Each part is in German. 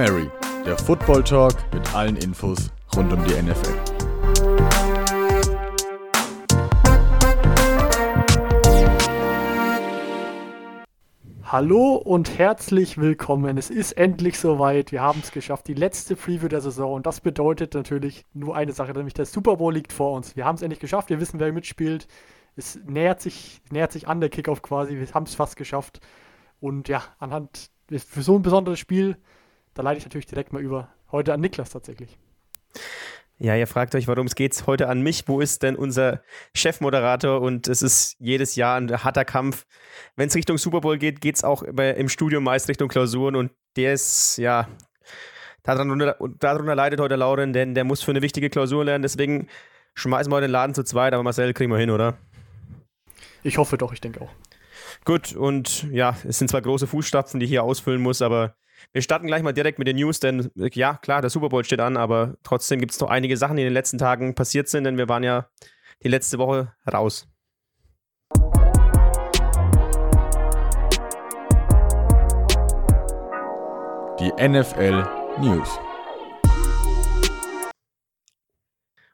Mary, der Football Talk mit allen Infos rund um die NFL. Hallo und herzlich willkommen. Es ist endlich soweit. Wir haben es geschafft. Die letzte Preview der Saison. Und das bedeutet natürlich nur eine Sache, nämlich der Super Bowl liegt vor uns. Wir haben es endlich geschafft. Wir wissen, wer mitspielt. Es nähert sich, nähert sich an der Kickoff quasi. Wir haben es fast geschafft. Und ja, anhand für so ein besonderes Spiel, da leite ich natürlich direkt mal über. Heute an Niklas tatsächlich. Ja, ihr fragt euch, warum es geht heute an mich. Wo ist denn unser Chefmoderator? Und es ist jedes Jahr ein harter Kampf. Wenn es Richtung Super Bowl geht, geht es auch im Studium meist Richtung Klausuren. Und der ist, ja, darunter, darunter leidet heute Lauren, denn der muss für eine wichtige Klausur lernen. Deswegen schmeißen wir heute den Laden zu zweit. Aber Marcel kriegen wir hin, oder? Ich hoffe doch, ich denke auch. Gut, und ja, es sind zwar große Fußstapfen, die ich hier ausfüllen muss, aber wir starten gleich mal direkt mit den News, denn ja, klar, der Super Bowl steht an, aber trotzdem gibt es noch einige Sachen, die in den letzten Tagen passiert sind, denn wir waren ja die letzte Woche raus. Die NFL News.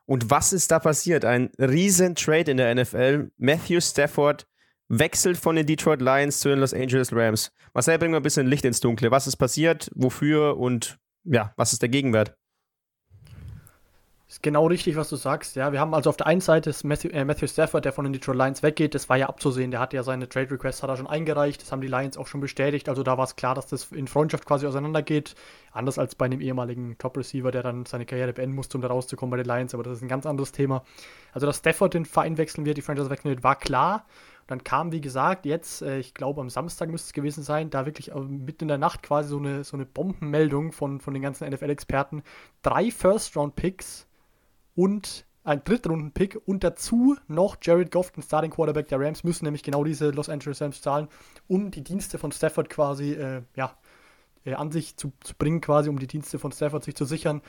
Und was ist da passiert? Ein riesen Trade in der NFL. Matthew Stafford wechselt von den Detroit Lions zu den Los Angeles Rams. Marcel, bring mal ein bisschen Licht ins Dunkle. Was ist passiert? Wofür? Und ja, was ist der Gegenwert? Ist genau richtig, was du sagst. Ja, wir haben also auf der einen Seite Matthew, äh, Matthew Stafford, der von den Detroit Lions weggeht. Das war ja abzusehen. Der hat ja seine Trade Request hat er schon eingereicht. Das haben die Lions auch schon bestätigt. Also da war es klar, dass das in Freundschaft quasi auseinandergeht. Anders als bei einem ehemaligen Top Receiver, der dann seine Karriere beenden musste, um da rauszukommen bei den Lions. Aber das ist ein ganz anderes Thema. Also dass Stafford den Verein wechseln wird, die Franchise wechseln wird, war klar. Dann kam, wie gesagt, jetzt, äh, ich glaube am Samstag müsste es gewesen sein, da wirklich äh, mitten in der Nacht quasi so eine, so eine Bombenmeldung von, von den ganzen NFL-Experten. Drei First-Round-Picks und ein Drittrunden-Pick und dazu noch Jared Goff, den Starting Quarterback der Rams, müssen nämlich genau diese Los Angeles Rams zahlen, um die Dienste von Stafford quasi, äh, ja, äh, an sich zu, zu bringen, quasi, um die Dienste von Stafford sich zu sichern.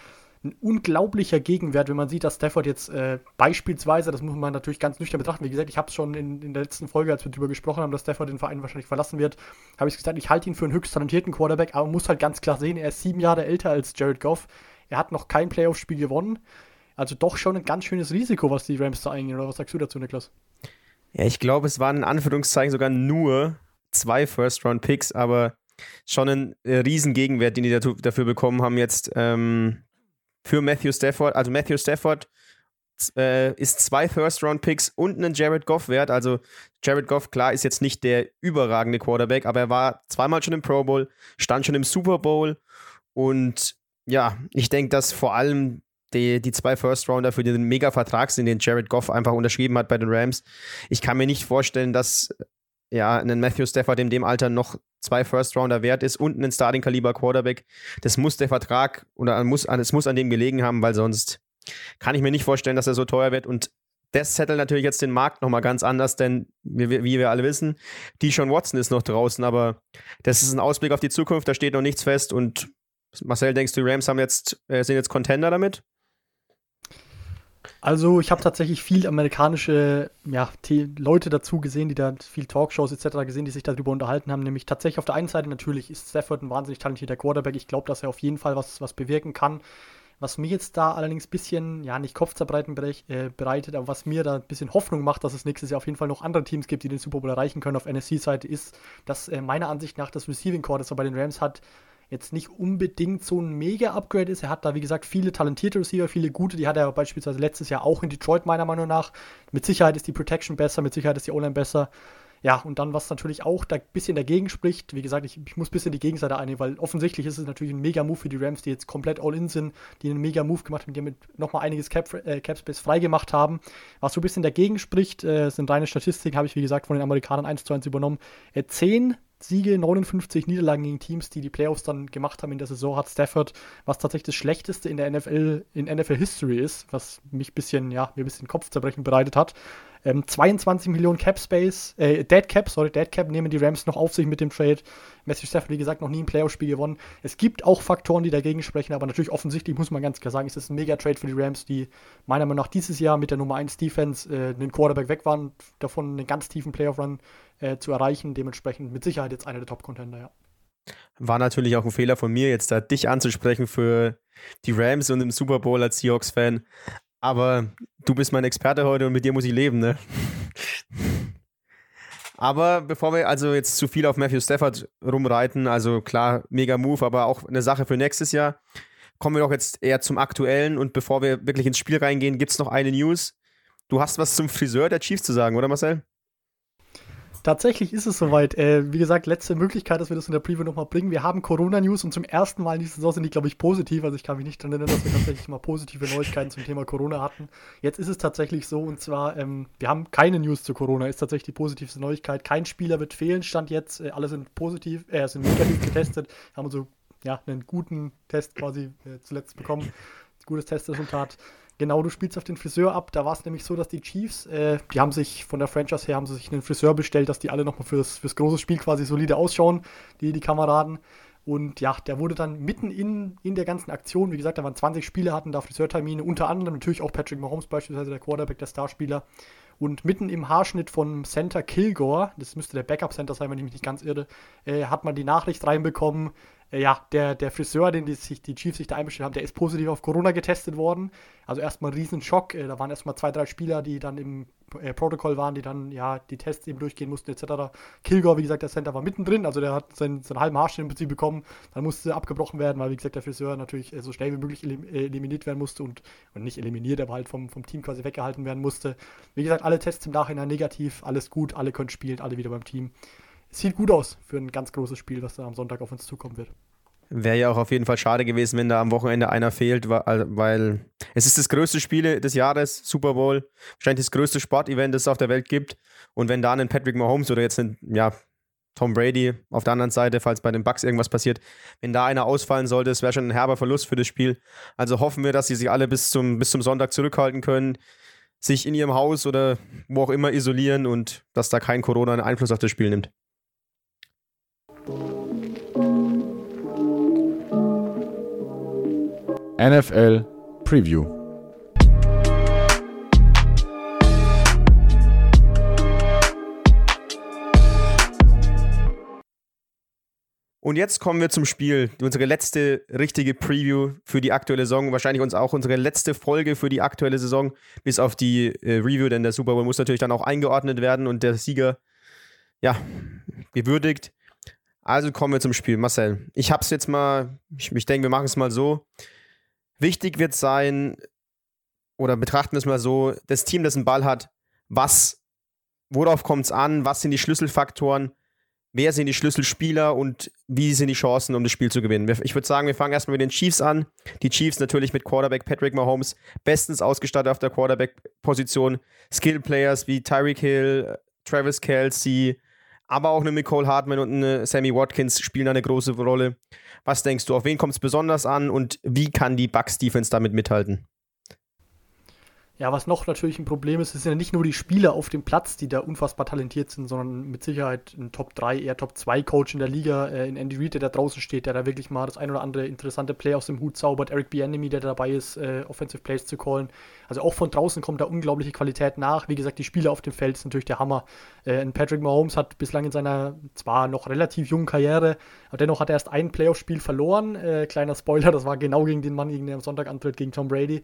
Ein unglaublicher Gegenwert, wenn man sieht, dass Stafford jetzt äh, beispielsweise, das muss man natürlich ganz nüchtern betrachten, wie gesagt, ich habe es schon in, in der letzten Folge, als wir darüber gesprochen haben, dass Stafford den Verein wahrscheinlich verlassen wird, habe ich gesagt, ich halte ihn für einen höchst talentierten Quarterback, aber man muss halt ganz klar sehen, er ist sieben Jahre älter als Jared Goff. Er hat noch kein Playoff-Spiel gewonnen. Also doch schon ein ganz schönes Risiko, was die Rams da eingehen. Oder was sagst du dazu, Niklas? Ja, ich glaube, es waren in Anführungszeichen sogar nur zwei First-Round-Picks, aber schon ein äh, Riesengegenwert, den die dafür bekommen haben jetzt ähm, für Matthew Stafford. Also Matthew Stafford äh, ist zwei First-Round-Picks und einen Jared Goff wert. Also Jared Goff, klar, ist jetzt nicht der überragende Quarterback, aber er war zweimal schon im Pro Bowl, stand schon im Super Bowl und ja, ich denke, dass vor allem die, die zwei First-Rounder für den Mega-Vertrag sind, den Jared Goff einfach unterschrieben hat bei den Rams. Ich kann mir nicht vorstellen, dass ja, ein Matthew Stafford in dem Alter noch zwei First-Rounder wert ist und einen Starting-Kaliber-Quarterback. Das muss der Vertrag oder es muss an dem gelegen haben, weil sonst kann ich mir nicht vorstellen, dass er so teuer wird. Und das settelt natürlich jetzt den Markt nochmal ganz anders, denn wie, wie wir alle wissen, die Sean Watson ist noch draußen, aber das ist ein Ausblick auf die Zukunft, da steht noch nichts fest. Und Marcel, denkst du, die Rams haben jetzt, äh, sind jetzt Contender damit? Also ich habe tatsächlich viel amerikanische ja, Leute dazu gesehen, die da viel Talkshows etc. gesehen, die sich darüber unterhalten haben. Nämlich tatsächlich auf der einen Seite natürlich ist Stafford ein wahnsinnig talentierter Quarterback. Ich glaube, dass er auf jeden Fall was, was bewirken kann. Was mir jetzt da allerdings ein bisschen, ja, nicht Kopfzerbreiten äh, bereitet, aber was mir da ein bisschen Hoffnung macht, dass es nächstes Jahr auf jeden Fall noch andere Teams gibt, die den Super Bowl erreichen können auf NFC-Seite, ist, dass äh, meiner Ansicht nach das Receiving Core, das er bei den Rams hat, jetzt nicht unbedingt so ein Mega-Upgrade ist. Er hat da, wie gesagt, viele talentierte Receiver, viele gute. Die hat er beispielsweise letztes Jahr auch in Detroit, meiner Meinung nach. Mit Sicherheit ist die Protection besser, mit Sicherheit ist die O-Line besser. Ja, und dann, was natürlich auch da ein bisschen dagegen spricht, wie gesagt, ich, ich muss ein bisschen die Gegenseite einnehmen, weil offensichtlich ist es natürlich ein Mega-Move für die Rams, die jetzt komplett all-in sind, die einen Mega-Move gemacht haben, die mit nochmal einiges Cap, äh, Cap-Space freigemacht haben. Was so ein bisschen dagegen spricht, äh, sind reine Statistiken, habe ich wie gesagt von den Amerikanern 1 zu 1 übernommen. Äh, 10 Siege, 59 Niederlagen gegen Teams, die die Playoffs dann gemacht haben in der Saison, hat Stafford, was tatsächlich das Schlechteste in der NFL, in NFL History ist, was mich bisschen, ja, mir ein bisschen Kopfzerbrechen bereitet hat. Ähm, 22 Millionen Cap Space, äh, Dead Cap, sorry, Dead Cap nehmen die Rams noch auf sich mit dem Trade. Matthew Stafford, wie gesagt, noch nie ein Playoff-Spiel gewonnen. Es gibt auch Faktoren, die dagegen sprechen, aber natürlich offensichtlich muss man ganz klar sagen, es ist ein Mega-Trade für die Rams, die meiner Meinung nach dieses Jahr mit der Nummer 1 Defense äh, einen Quarterback weg waren, davon einen ganz tiefen Playoff-Run äh, zu erreichen. Dementsprechend mit Sicherheit jetzt einer der Top-Contender, ja. War natürlich auch ein Fehler von mir, jetzt da dich anzusprechen für die Rams und im Super Bowl als Seahawks-Fan. Aber du bist mein Experte heute und mit dir muss ich leben, ne? Aber bevor wir also jetzt zu viel auf Matthew Stafford rumreiten, also klar, mega Move, aber auch eine Sache für nächstes Jahr, kommen wir doch jetzt eher zum Aktuellen und bevor wir wirklich ins Spiel reingehen, gibt es noch eine News. Du hast was zum Friseur der Chiefs zu sagen, oder Marcel? Tatsächlich ist es soweit. Äh, wie gesagt, letzte Möglichkeit, dass wir das in der Preview nochmal bringen. Wir haben Corona-News und zum ersten Mal in dieser Saison sind die, glaube ich, positiv. Also ich kann mich nicht daran erinnern, dass wir tatsächlich mal positive Neuigkeiten zum Thema Corona hatten. Jetzt ist es tatsächlich so und zwar, ähm, wir haben keine News zu Corona, ist tatsächlich die positivste Neuigkeit. Kein Spieler wird fehlen, stand jetzt. Äh, alle sind positiv, äh, sind negativ getestet, haben so ja, einen guten Test quasi äh, zuletzt bekommen. Gutes Testresultat. Genau, du spielst auf den Friseur ab. Da war es nämlich so, dass die Chiefs, äh, die haben sich von der Franchise her, haben sie sich einen Friseur bestellt, dass die alle nochmal fürs, fürs große Spiel quasi solide ausschauen, die, die Kameraden. Und ja, der wurde dann mitten in, in der ganzen Aktion, wie gesagt, da waren 20 Spieler, hatten da Friseurtermine, unter anderem natürlich auch Patrick Mahomes beispielsweise, der Quarterback, der Starspieler. Und mitten im Haarschnitt von Center Kilgore, das müsste der Backup-Center sein, wenn ich mich nicht ganz irre, äh, hat man die Nachricht reinbekommen, ja, der, der Friseur, den die, sich, die Chiefs sich da einbestellt haben, der ist positiv auf Corona getestet worden. Also erstmal ein Riesenschock. Äh, da waren erstmal zwei, drei Spieler, die dann im äh, Protokoll waren, die dann ja die Tests eben durchgehen mussten, etc. Kilgore, wie gesagt, der Center war mittendrin, also der hat seinen, seinen halben Haarschnitt im Prinzip bekommen. Dann musste abgebrochen werden, weil, wie gesagt, der Friseur natürlich äh, so schnell wie möglich elim äh, eliminiert werden musste und, und nicht eliminiert, aber halt vom, vom Team quasi weggehalten werden musste. Wie gesagt, alle Tests im Nachhinein negativ, alles gut, alle können spielen, alle wieder beim Team. Es sieht gut aus für ein ganz großes Spiel, was da am Sonntag auf uns zukommen wird. Wäre ja auch auf jeden Fall schade gewesen, wenn da am Wochenende einer fehlt, weil es ist das größte Spiel des Jahres, Super Bowl, wahrscheinlich das größte Sportevent, das es auf der Welt gibt. Und wenn da ein Patrick Mahomes oder jetzt ein, ja, Tom Brady auf der anderen Seite, falls bei den Bucks irgendwas passiert, wenn da einer ausfallen sollte, das wäre schon ein herber Verlust für das Spiel. Also hoffen wir, dass sie sich alle bis zum, bis zum Sonntag zurückhalten können, sich in ihrem Haus oder wo auch immer isolieren und dass da kein Corona einen Einfluss auf das Spiel nimmt. NFL Preview. Und jetzt kommen wir zum Spiel. Unsere letzte richtige Preview für die aktuelle Saison. Wahrscheinlich uns auch unsere letzte Folge für die aktuelle Saison, bis auf die äh, Review, denn der Super Bowl muss natürlich dann auch eingeordnet werden und der Sieger, ja, gewürdigt. Also kommen wir zum Spiel. Marcel, ich hab's jetzt mal, ich, ich denke, wir machen es mal so. Wichtig wird sein, oder betrachten wir es mal so, das Team, das einen Ball hat, was, worauf kommt es an, was sind die Schlüsselfaktoren, wer sind die Schlüsselspieler und wie sind die Chancen, um das Spiel zu gewinnen. Ich würde sagen, wir fangen erstmal mit den Chiefs an. Die Chiefs natürlich mit Quarterback Patrick Mahomes, bestens ausgestattet auf der Quarterback-Position. Skill-Players wie Tyreek Hill, Travis Kelsey, aber auch eine Nicole Hartman und eine Sammy Watkins spielen eine große Rolle. Was denkst du, auf wen kommt es besonders an und wie kann die Bucks Defense damit mithalten? Ja, was noch natürlich ein Problem ist, es sind ja nicht nur die Spieler auf dem Platz, die da unfassbar talentiert sind, sondern mit Sicherheit ein Top 3, eher Top 2 Coach in der Liga, äh, in Andy Reid, der da draußen steht, der da wirklich mal das ein oder andere interessante Play aus dem Hut zaubert, Eric Bieniemy, der dabei ist, äh, Offensive Plays zu callen. Also auch von draußen kommt da unglaubliche Qualität nach. Wie gesagt, die Spieler auf dem Feld sind natürlich der Hammer. Äh, Patrick Mahomes hat bislang in seiner zwar noch relativ jungen Karriere, aber dennoch hat er erst ein Playoff-Spiel verloren. Äh, kleiner Spoiler, das war genau gegen den Mann, gegen den er am Sonntag antritt, gegen Tom Brady.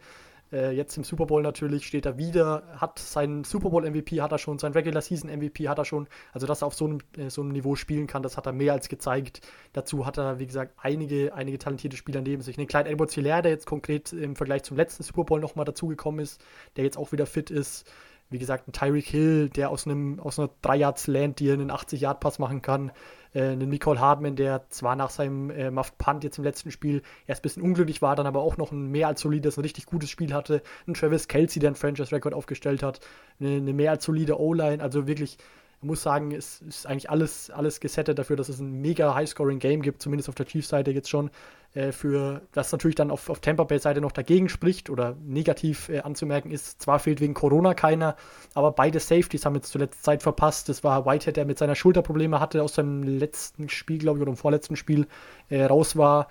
Äh, jetzt im Super Bowl natürlich steht er wieder, hat seinen Super Bowl MVP, hat er schon, sein Regular Season MVP hat er schon. Also, dass er auf so einem, äh, so einem Niveau spielen kann, das hat er mehr als gezeigt. Dazu hat er, wie gesagt, einige, einige talentierte Spieler neben sich. Einen kleinen Edward Hilaire, der jetzt konkret im Vergleich zum letzten Super Bowl nochmal dazugekommen ist, der jetzt auch wieder fit ist. Wie gesagt, ein Tyreek Hill, der aus, einem, aus einer 3-Yards-Land dir einen 80-Yard-Pass machen kann äh, einen Nicole Hardman, der zwar nach seinem äh, Muffed Punt jetzt im letzten Spiel erst ein bisschen unglücklich war, dann aber auch noch ein mehr als solides, ein richtig gutes Spiel hatte. Ein Travis Kelsey, der einen Franchise-Record aufgestellt hat. Eine, eine mehr als solide O-Line. Also wirklich ich muss sagen, es ist eigentlich alles, alles gesettet dafür, dass es ein mega High-Scoring-Game gibt, zumindest auf der Chiefs-Seite jetzt schon. Äh, für das natürlich dann auf, auf Tampa Bay-Seite noch dagegen spricht oder negativ äh, anzumerken ist. Zwar fehlt wegen Corona keiner, aber beide Safeties haben jetzt zuletzt Zeit verpasst. Das war Whitehead, der mit seiner Schulterprobleme hatte aus seinem letzten Spiel, glaube ich, oder im vorletzten Spiel äh, raus war.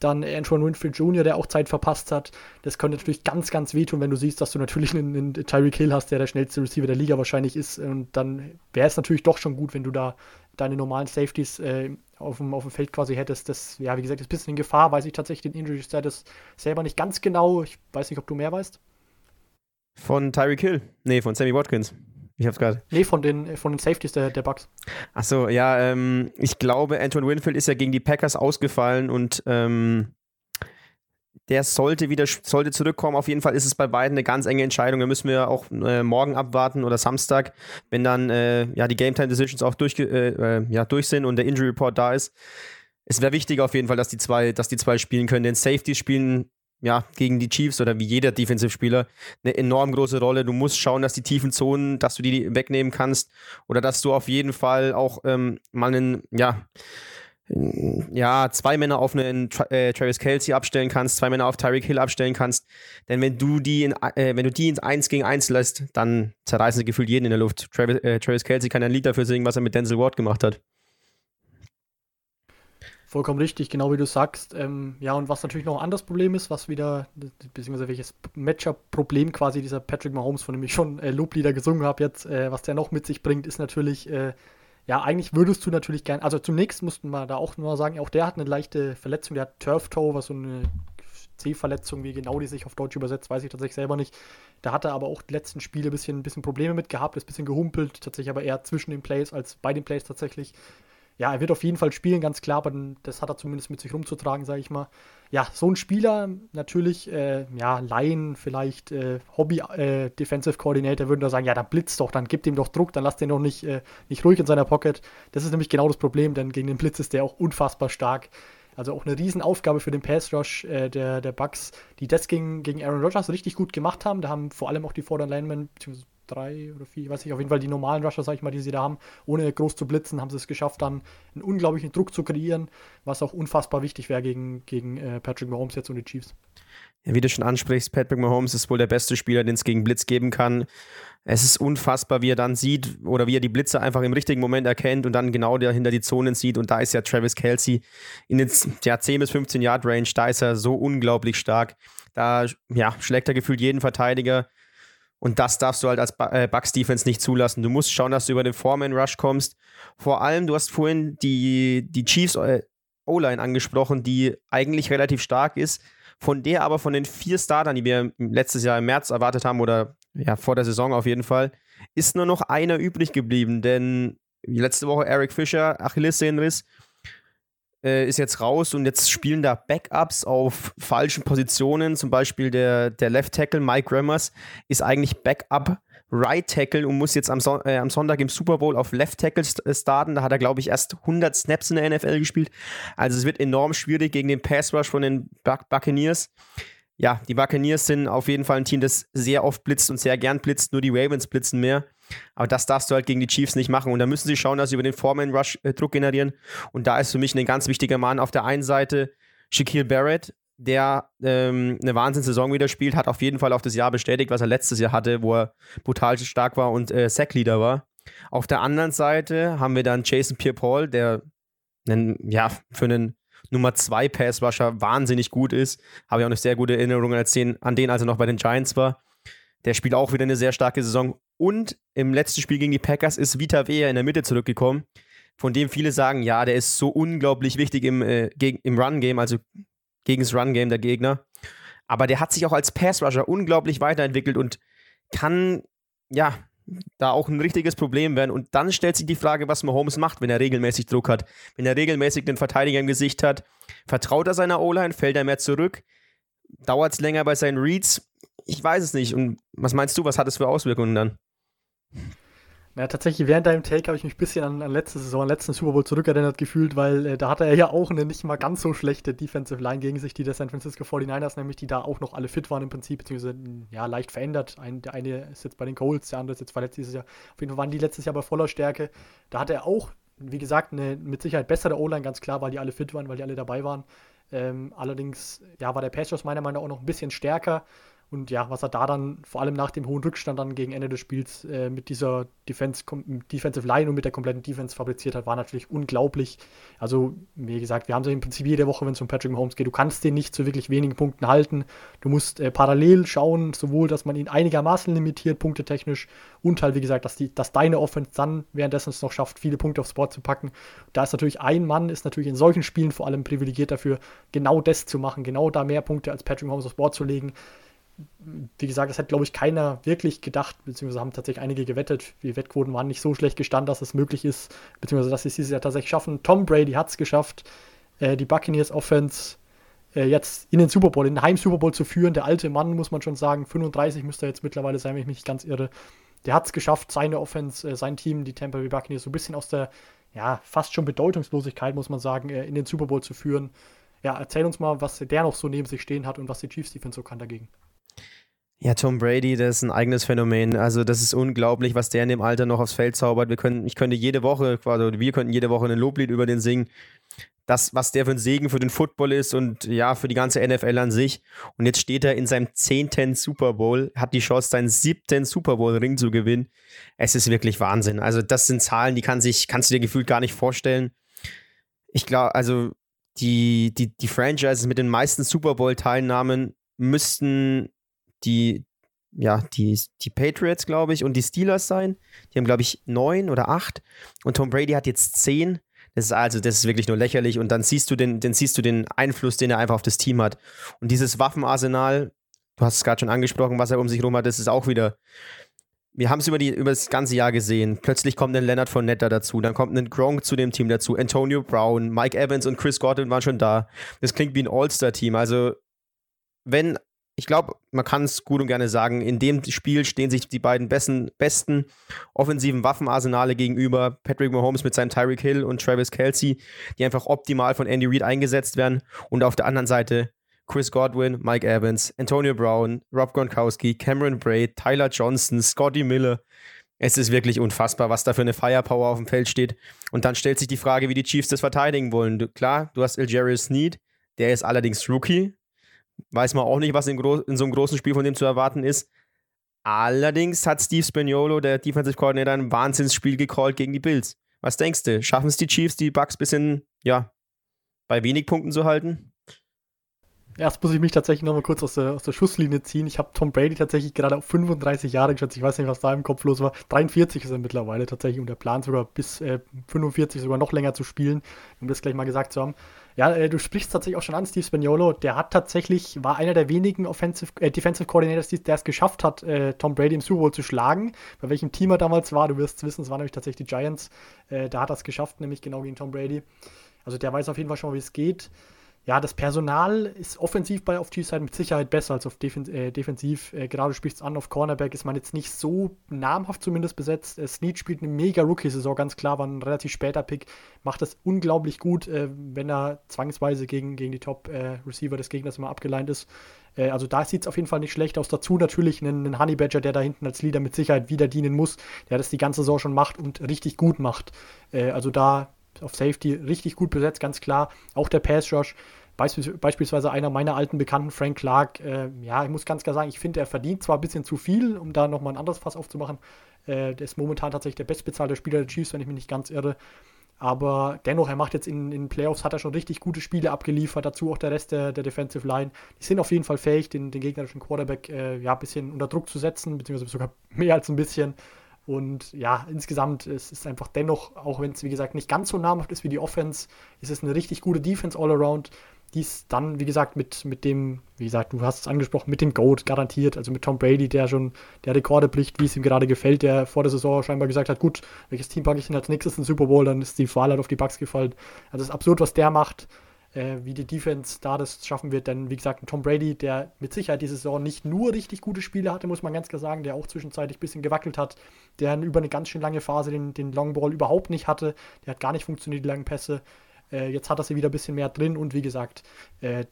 Dann Antoine Winfield Jr., der auch Zeit verpasst hat. Das könnte natürlich ganz, ganz wehtun, wenn du siehst, dass du natürlich einen, einen Tyreek Hill hast, der der schnellste Receiver der Liga wahrscheinlich ist. Und dann wäre es natürlich doch schon gut, wenn du da deine normalen Safeties äh, auf dem, auf dem Feld quasi hättest. Das, ja, wie gesagt, ist ein bisschen in Gefahr, weiß ich tatsächlich den Injury Status selber nicht ganz genau. Ich weiß nicht, ob du mehr weißt. Von Tyreek Hill? Nee, von Sammy Watkins. Ich hab's gerade. Nee, von den, von den Safeties der, der Bucks. Achso, ja, ähm, ich glaube, Anton Winfield ist ja gegen die Packers ausgefallen und ähm, der sollte wieder sollte zurückkommen. Auf jeden Fall ist es bei beiden eine ganz enge Entscheidung. Da müssen wir auch äh, morgen abwarten oder Samstag, wenn dann äh, ja die Game Time Decisions auch durch, äh, äh, ja, durch sind und der Injury Report da ist. Es wäre wichtig auf jeden Fall, dass die zwei, dass die zwei spielen können. Denn Safety spielen ja, gegen die Chiefs oder wie jeder Defensive-Spieler eine enorm große Rolle. Du musst schauen, dass die tiefen Zonen, dass du die wegnehmen kannst oder dass du auf jeden Fall auch ähm, mal einen, ja, ja, zwei Männer auf einen Tra äh, Travis Kelsey abstellen kannst, zwei Männer auf Tyreek Hill abstellen kannst. Denn wenn du die in, äh, wenn du die ins 1 gegen 1 lässt, dann zerreißen sie gefühlt jeden in der Luft. Travis, äh, Travis Kelsey kann ein Lied dafür singen, was er mit Denzel Ward gemacht hat. Vollkommen richtig, genau wie du sagst. Ähm, ja, und was natürlich noch ein anderes Problem ist, was wieder, beziehungsweise welches Matchup-Problem quasi dieser Patrick Mahomes, von dem ich schon äh, Loblieder gesungen habe jetzt, äh, was der noch mit sich bringt, ist natürlich, äh, ja, eigentlich würdest du natürlich gerne, also zunächst mussten wir da auch nur sagen, auch der hat eine leichte Verletzung, der hat Turf-Toe, was so eine C-Verletzung, wie genau die sich auf Deutsch übersetzt, weiß ich tatsächlich selber nicht. Da hat er aber auch die letzten Spiele ein bisschen, ein bisschen Probleme mit gehabt, ist ein bisschen gehumpelt, tatsächlich aber eher zwischen den Plays als bei den Plays tatsächlich ja, er wird auf jeden Fall spielen, ganz klar, aber das hat er zumindest mit sich rumzutragen, sage ich mal. Ja, so ein Spieler, natürlich, äh, ja, Laien, vielleicht äh, Hobby-Defensive äh, Coordinator würden da sagen, ja, dann blitzt doch, dann gibt ihm doch Druck, dann lasst den doch nicht, äh, nicht ruhig in seiner Pocket. Das ist nämlich genau das Problem, denn gegen den Blitz ist der auch unfassbar stark. Also auch eine Riesenaufgabe für den Pass Rush äh, der, der Bucks, die das gegen, gegen Aaron Rodgers richtig gut gemacht haben. Da haben vor allem auch die Vorderen Linemen, beziehungsweise drei oder vier, ich weiß nicht, auf jeden Fall die normalen Rusher, sag ich mal, die sie da haben, ohne groß zu blitzen, haben sie es geschafft, dann einen unglaublichen Druck zu kreieren, was auch unfassbar wichtig wäre gegen, gegen äh, Patrick Mahomes jetzt und die Chiefs. Ja, wie du schon ansprichst, Patrick Mahomes ist wohl der beste Spieler, den es gegen Blitz geben kann. Es ist unfassbar, wie er dann sieht oder wie er die Blitze einfach im richtigen Moment erkennt und dann genau dahinter die Zonen sieht. Und da ist ja Travis Kelsey in den ja, 10 bis 15 Yard Range, da ist er so unglaublich stark. Da ja, schlägt er gefühlt jeden Verteidiger. Und das darfst du halt als äh, Bucks Defense nicht zulassen. Du musst schauen, dass du über den Foreman Rush kommst. Vor allem, du hast vorhin die, die Chiefs äh, O-Line angesprochen, die eigentlich relativ stark ist, von der aber von den vier Startern, die wir letztes Jahr im März erwartet haben oder ja, vor der Saison auf jeden Fall, ist nur noch einer übrig geblieben, denn letzte Woche Eric Fischer, Achillessehnenriss, äh, ist jetzt raus und jetzt spielen da Backups auf falschen Positionen. Zum Beispiel der, der Left Tackle Mike Rammers ist eigentlich Backup Right Tackle und muss jetzt am, Son äh, am Sonntag im Super Bowl auf Left Tackle äh, starten. Da hat er, glaube ich, erst 100 Snaps in der NFL gespielt. Also es wird enorm schwierig gegen den Pass Rush von den Buc Buccaneers ja, die Buccaneers sind auf jeden Fall ein Team, das sehr oft blitzt und sehr gern blitzt. Nur die Ravens blitzen mehr. Aber das darfst du halt gegen die Chiefs nicht machen. Und da müssen sie schauen, dass sie über den Foreman Rush äh, Druck generieren. Und da ist für mich ein ganz wichtiger Mann auf der einen Seite Shaquille Barrett, der ähm, eine Wahnsinnssaison wieder spielt, hat auf jeden Fall auch das Jahr bestätigt, was er letztes Jahr hatte, wo er brutal stark war und äh, Sackleader war. Auf der anderen Seite haben wir dann Jason Pierre-Paul, der einen, ja, für einen Nummer 2 Pass-Rusher wahnsinnig gut ist. Habe ich auch eine sehr gute Erinnerung an den, als er noch bei den Giants war. Der spielt auch wieder eine sehr starke Saison. Und im letzten Spiel gegen die Packers ist Vita Vea in der Mitte zurückgekommen, von dem viele sagen, ja, der ist so unglaublich wichtig im, äh, im Run-Game, also gegen das Run-Game der Gegner. Aber der hat sich auch als Pass-Rusher unglaublich weiterentwickelt und kann, ja, da auch ein richtiges Problem werden. Und dann stellt sich die Frage, was Mahomes macht, wenn er regelmäßig Druck hat. Wenn er regelmäßig den Verteidiger im Gesicht hat. Vertraut er seiner O-Line? Fällt er mehr zurück? Dauert es länger bei seinen Reads? Ich weiß es nicht. Und was meinst du, was hat es für Auswirkungen dann? Ja, tatsächlich, während deinem Take habe ich mich ein bisschen an, an letzte Saison, an letzten Super Bowl zurückerinnert gefühlt, weil äh, da hatte er ja auch eine nicht mal ganz so schlechte Defensive Line gegen sich, die der San Francisco 49ers, nämlich die da auch noch alle fit waren im Prinzip, beziehungsweise ja, leicht verändert. Ein, der eine ist jetzt bei den Colts, der andere ist jetzt verletzt dieses Jahr. Auf jeden Fall waren die letztes Jahr bei voller Stärke. Da hatte er auch, wie gesagt, eine mit Sicherheit bessere O-Line, ganz klar, weil die alle fit waren, weil die alle dabei waren. Ähm, allerdings, ja, war der Pass meiner Meinung nach auch noch ein bisschen stärker. Und ja, was er da dann vor allem nach dem hohen Rückstand dann gegen Ende des Spiels äh, mit dieser Defense, Defensive Line und mit der kompletten Defense fabriziert hat, war natürlich unglaublich. Also, wie gesagt, wir haben es im Prinzip jede Woche, wenn es um Patrick Mahomes geht. Du kannst den nicht zu wirklich wenigen Punkten halten. Du musst äh, parallel schauen, sowohl, dass man ihn einigermaßen limitiert, punktetechnisch, und halt, wie gesagt, dass, die, dass deine Offense dann währenddessen es noch schafft, viele Punkte aufs Board zu packen. Da ist natürlich ein Mann, ist natürlich in solchen Spielen vor allem privilegiert dafür, genau das zu machen, genau da mehr Punkte als Patrick Mahomes aufs Board zu legen wie gesagt, das hat, glaube ich, keiner wirklich gedacht, beziehungsweise haben tatsächlich einige gewettet. Die Wettquoten waren nicht so schlecht gestanden, dass es möglich ist, beziehungsweise dass sie es dieses Jahr tatsächlich schaffen. Tom Brady hat es geschafft, äh, die Buccaneers Offense äh, jetzt in den Super Bowl, in den Heim-Super Bowl zu führen. Der alte Mann, muss man schon sagen, 35 müsste er jetzt mittlerweile sein, wenn ich mich nicht ganz irre. Der hat es geschafft, seine Offense, äh, sein Team, die Tampa Bay Buccaneers, so ein bisschen aus der, ja, fast schon Bedeutungslosigkeit, muss man sagen, äh, in den Super Bowl zu führen. Ja, erzähl uns mal, was der noch so neben sich stehen hat und was die Chiefs Defense so kann dagegen. Ja, Tom Brady, das ist ein eigenes Phänomen. Also, das ist unglaublich, was der in dem Alter noch aufs Feld zaubert. Wir können, ich könnte jede Woche, quasi, wir könnten jede Woche ein Loblied über den singen. Das, was der für ein Segen für den Football ist und ja, für die ganze NFL an sich. Und jetzt steht er in seinem zehnten Super Bowl, hat die Chance, seinen siebten Super Bowl-Ring zu gewinnen. Es ist wirklich Wahnsinn. Also, das sind Zahlen, die kann sich, kannst du dir gefühlt gar nicht vorstellen. Ich glaube, also, die, die, die Franchises mit den meisten Super Bowl-Teilnahmen müssten die, ja, die, die Patriots, glaube ich, und die Steelers sein. Die haben, glaube ich, neun oder acht. Und Tom Brady hat jetzt zehn. Das ist also, das ist wirklich nur lächerlich. Und dann siehst du den, dann siehst du den Einfluss, den er einfach auf das Team hat. Und dieses Waffenarsenal, du hast es gerade schon angesprochen, was er um sich herum hat, das ist auch wieder. Wir haben es über, über das ganze Jahr gesehen. Plötzlich kommt ein Leonard von Netter dazu, dann kommt ein Gronk zu dem Team dazu, Antonio Brown, Mike Evans und Chris Gordon waren schon da. Das klingt wie ein All-Star-Team. Also, wenn ich glaube, man kann es gut und gerne sagen, in dem Spiel stehen sich die beiden besten, besten offensiven Waffenarsenale gegenüber. Patrick Mahomes mit seinem Tyreek Hill und Travis Kelsey, die einfach optimal von Andy Reid eingesetzt werden. Und auf der anderen Seite Chris Godwin, Mike Evans, Antonio Brown, Rob Gronkowski, Cameron Braid, Tyler Johnson, Scotty Miller. Es ist wirklich unfassbar, was da für eine Firepower auf dem Feld steht. Und dann stellt sich die Frage, wie die Chiefs das verteidigen wollen. Du, klar, du hast Algerius Sneed, der ist allerdings Rookie, Weiß man auch nicht, was in, in so einem großen Spiel von dem zu erwarten ist. Allerdings hat Steve Spagnolo, der Defensive Coordinator, ein Wahnsinnsspiel gecallt gegen die Bills. Was denkst du? Schaffen es die Chiefs, die Bucks bisschen, ja, bei wenig Punkten zu halten? Erst muss ich mich tatsächlich nochmal kurz aus der, aus der Schusslinie ziehen. Ich habe Tom Brady tatsächlich gerade auf 35 Jahre geschätzt. Ich weiß nicht, was da im Kopf los war. 43 ist er mittlerweile tatsächlich und der Plan sogar bis äh, 45 sogar noch länger zu spielen, um das gleich mal gesagt zu haben. Ja, äh, du sprichst tatsächlich auch schon an, Steve Spagnuolo. Der hat tatsächlich, war einer der wenigen Offensive, äh, Defensive Coordinators, der es geschafft hat, äh, Tom Brady im Super Bowl zu schlagen. Bei welchem Team er damals war, du wirst wissen, es waren nämlich tatsächlich die Giants. Äh, da hat er es geschafft, nämlich genau gegen Tom Brady. Also der weiß auf jeden Fall schon mal, wie es geht ja, das Personal ist offensiv bei auf Seite mit Sicherheit besser als auf Defen äh, defensiv. Äh, gerade spielt es an, auf Cornerback ist man jetzt nicht so namhaft zumindest besetzt. Äh, Snead spielt eine mega Rookie-Saison, ganz klar, war ein relativ später Pick. Macht das unglaublich gut, äh, wenn er zwangsweise gegen, gegen die Top-Receiver des Gegners immer abgeleint ist. Äh, also da sieht es auf jeden Fall nicht schlecht aus. Dazu natürlich einen, einen Honey Badger, der da hinten als Leader mit Sicherheit wieder dienen muss, der das die ganze Saison schon macht und richtig gut macht. Äh, also da auf Safety richtig gut besetzt, ganz klar. Auch der Pass Rush. beispielsweise einer meiner alten Bekannten, Frank Clark, äh, ja, ich muss ganz klar sagen, ich finde, er verdient zwar ein bisschen zu viel, um da nochmal ein anderes Fass aufzumachen. Äh, der ist momentan tatsächlich der bestbezahlte Spieler der Chiefs, wenn ich mich nicht ganz irre. Aber dennoch, er macht jetzt in den Playoffs, hat er schon richtig gute Spiele abgeliefert. Dazu auch der Rest der, der Defensive Line. Die sind auf jeden Fall fähig, den, den gegnerischen Quarterback äh, ja, ein bisschen unter Druck zu setzen, beziehungsweise sogar mehr als ein bisschen. Und ja, insgesamt es ist einfach dennoch, auch wenn es wie gesagt nicht ganz so namhaft ist wie die Offense, ist es eine richtig gute Defense all around. Die ist dann, wie gesagt, mit, mit dem, wie gesagt, du hast es angesprochen, mit dem GOAT garantiert, also mit Tom Brady, der schon der Rekorde bricht, wie es ihm gerade gefällt, der vor der Saison scheinbar gesagt hat, gut, welches Team packe ich denn als nächstes in den Super Bowl, dann ist die Wahl halt auf die Bucks gefallen. Also es ist absurd, was der macht äh, wie die Defense da das schaffen wird. Denn wie gesagt, Tom Brady, der mit Sicherheit diese Saison nicht nur richtig gute Spiele hatte, muss man ganz klar sagen, der auch zwischenzeitlich ein bisschen gewackelt hat, der über eine ganz schön lange Phase den, den Long Ball überhaupt nicht hatte. Der hat gar nicht funktioniert, die langen Pässe. Äh, jetzt hat er sie wieder ein bisschen mehr drin und wie gesagt, äh,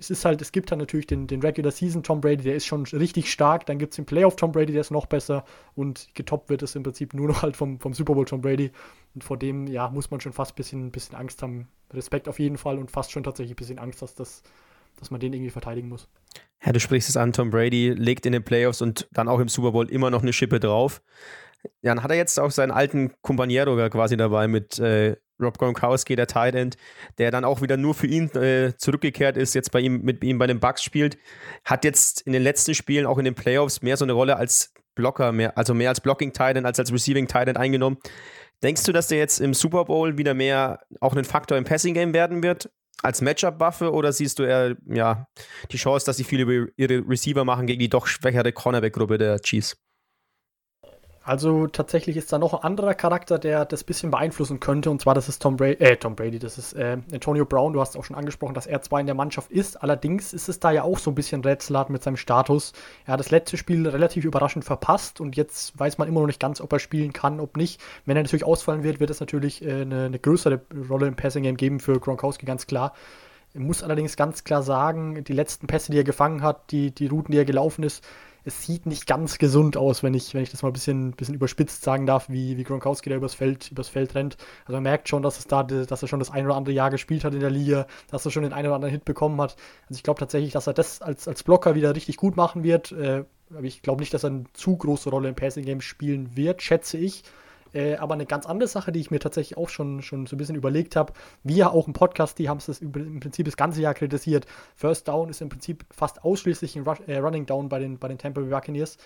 es ist halt, es gibt halt natürlich den, den Regular Season Tom Brady, der ist schon richtig stark. Dann gibt es den Playoff Tom Brady, der ist noch besser. Und getoppt wird es im Prinzip nur noch halt vom, vom Super Bowl Tom Brady. Und vor dem, ja, muss man schon fast ein bisschen, bisschen Angst haben. Respekt auf jeden Fall und fast schon tatsächlich ein bisschen Angst, dass das dass man den irgendwie verteidigen muss. Ja, du sprichst es an, Tom Brady legt in den Playoffs und dann auch im Super Bowl immer noch eine Schippe drauf. Ja, dann hat er jetzt auch seinen alten Companiero quasi dabei mit äh, Rob Gronkowski, der Tight End, der dann auch wieder nur für ihn äh, zurückgekehrt ist, jetzt bei ihm mit ihm bei den Bucks spielt, hat jetzt in den letzten Spielen auch in den Playoffs mehr so eine Rolle als Blocker, mehr, also mehr als Blocking Tight End als als Receiving Tight End eingenommen. Denkst du, dass der jetzt im Super Bowl wieder mehr auch ein Faktor im Passing Game werden wird? Als Matchup-Waffe oder siehst du eher ja, die Chance, dass sie viel über ihre Receiver machen gegen die doch schwächere Cornerback-Gruppe der Chiefs? Also tatsächlich ist da noch ein anderer Charakter, der das bisschen beeinflussen könnte. Und zwar, das ist Tom Brady, äh, Tom Brady, das ist äh, Antonio Brown. Du hast auch schon angesprochen, dass er zwar in der Mannschaft ist. Allerdings ist es da ja auch so ein bisschen rätselhaft mit seinem Status. Er hat das letzte Spiel relativ überraschend verpasst und jetzt weiß man immer noch nicht ganz, ob er spielen kann, ob nicht. Wenn er natürlich ausfallen wird, wird es natürlich äh, eine, eine größere Rolle im Passing Game geben für Gronkowski, ganz klar. Ich muss allerdings ganz klar sagen, die letzten Pässe, die er gefangen hat, die, die Routen, die er gelaufen ist, es sieht nicht ganz gesund aus, wenn ich, wenn ich das mal ein bisschen, bisschen überspitzt sagen darf, wie, wie Gronkowski da übers Feld, übers Feld rennt. Also man merkt schon, dass es da, dass er schon das ein oder andere Jahr gespielt hat in der Liga, dass er schon den einen oder anderen Hit bekommen hat. Also ich glaube tatsächlich, dass er das als, als Blocker wieder richtig gut machen wird. Äh, aber ich glaube nicht, dass er eine zu große Rolle im Passing Game spielen wird, schätze ich. Äh, aber eine ganz andere Sache, die ich mir tatsächlich auch schon, schon so ein bisschen überlegt habe, wir auch im Podcast, die haben es im Prinzip das ganze Jahr kritisiert. First Down ist im Prinzip fast ausschließlich ein Rush, äh, Running Down bei den, bei den Tampa Bay Buccaneers.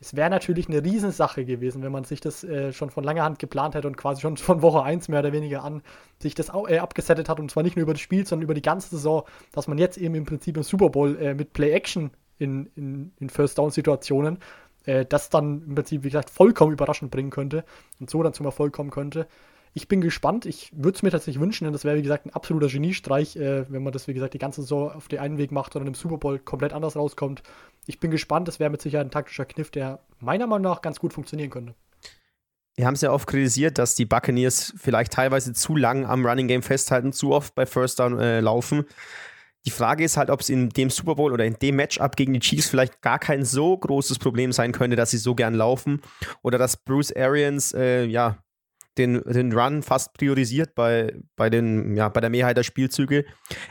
Es wäre natürlich eine Riesensache gewesen, wenn man sich das äh, schon von langer Hand geplant hätte und quasi schon von Woche 1 mehr oder weniger an sich das äh, abgesettet hat und zwar nicht nur über das Spiel, sondern über die ganze Saison, dass man jetzt eben im Prinzip im Super Bowl äh, mit Play Action in, in, in First Down Situationen äh, das dann im Prinzip, wie gesagt, vollkommen überraschend bringen könnte und so dann zum Erfolg kommen könnte. Ich bin gespannt. Ich würde es mir tatsächlich wünschen, denn das wäre, wie gesagt, ein absoluter Geniestreich, äh, wenn man das, wie gesagt, die ganze Saison auf den einen Weg macht und dann im Super Bowl komplett anders rauskommt. Ich bin gespannt. Das wäre mit Sicherheit ein taktischer Kniff, der meiner Meinung nach ganz gut funktionieren könnte. Wir haben es ja oft kritisiert, dass die Buccaneers vielleicht teilweise zu lang am Running Game festhalten, zu oft bei First Down äh, laufen. Die Frage ist halt, ob es in dem Super Bowl oder in dem Matchup gegen die Chiefs vielleicht gar kein so großes Problem sein könnte, dass sie so gern laufen oder dass Bruce Arians äh, ja den, den Run fast priorisiert bei, bei, den, ja, bei der Mehrheit der Spielzüge.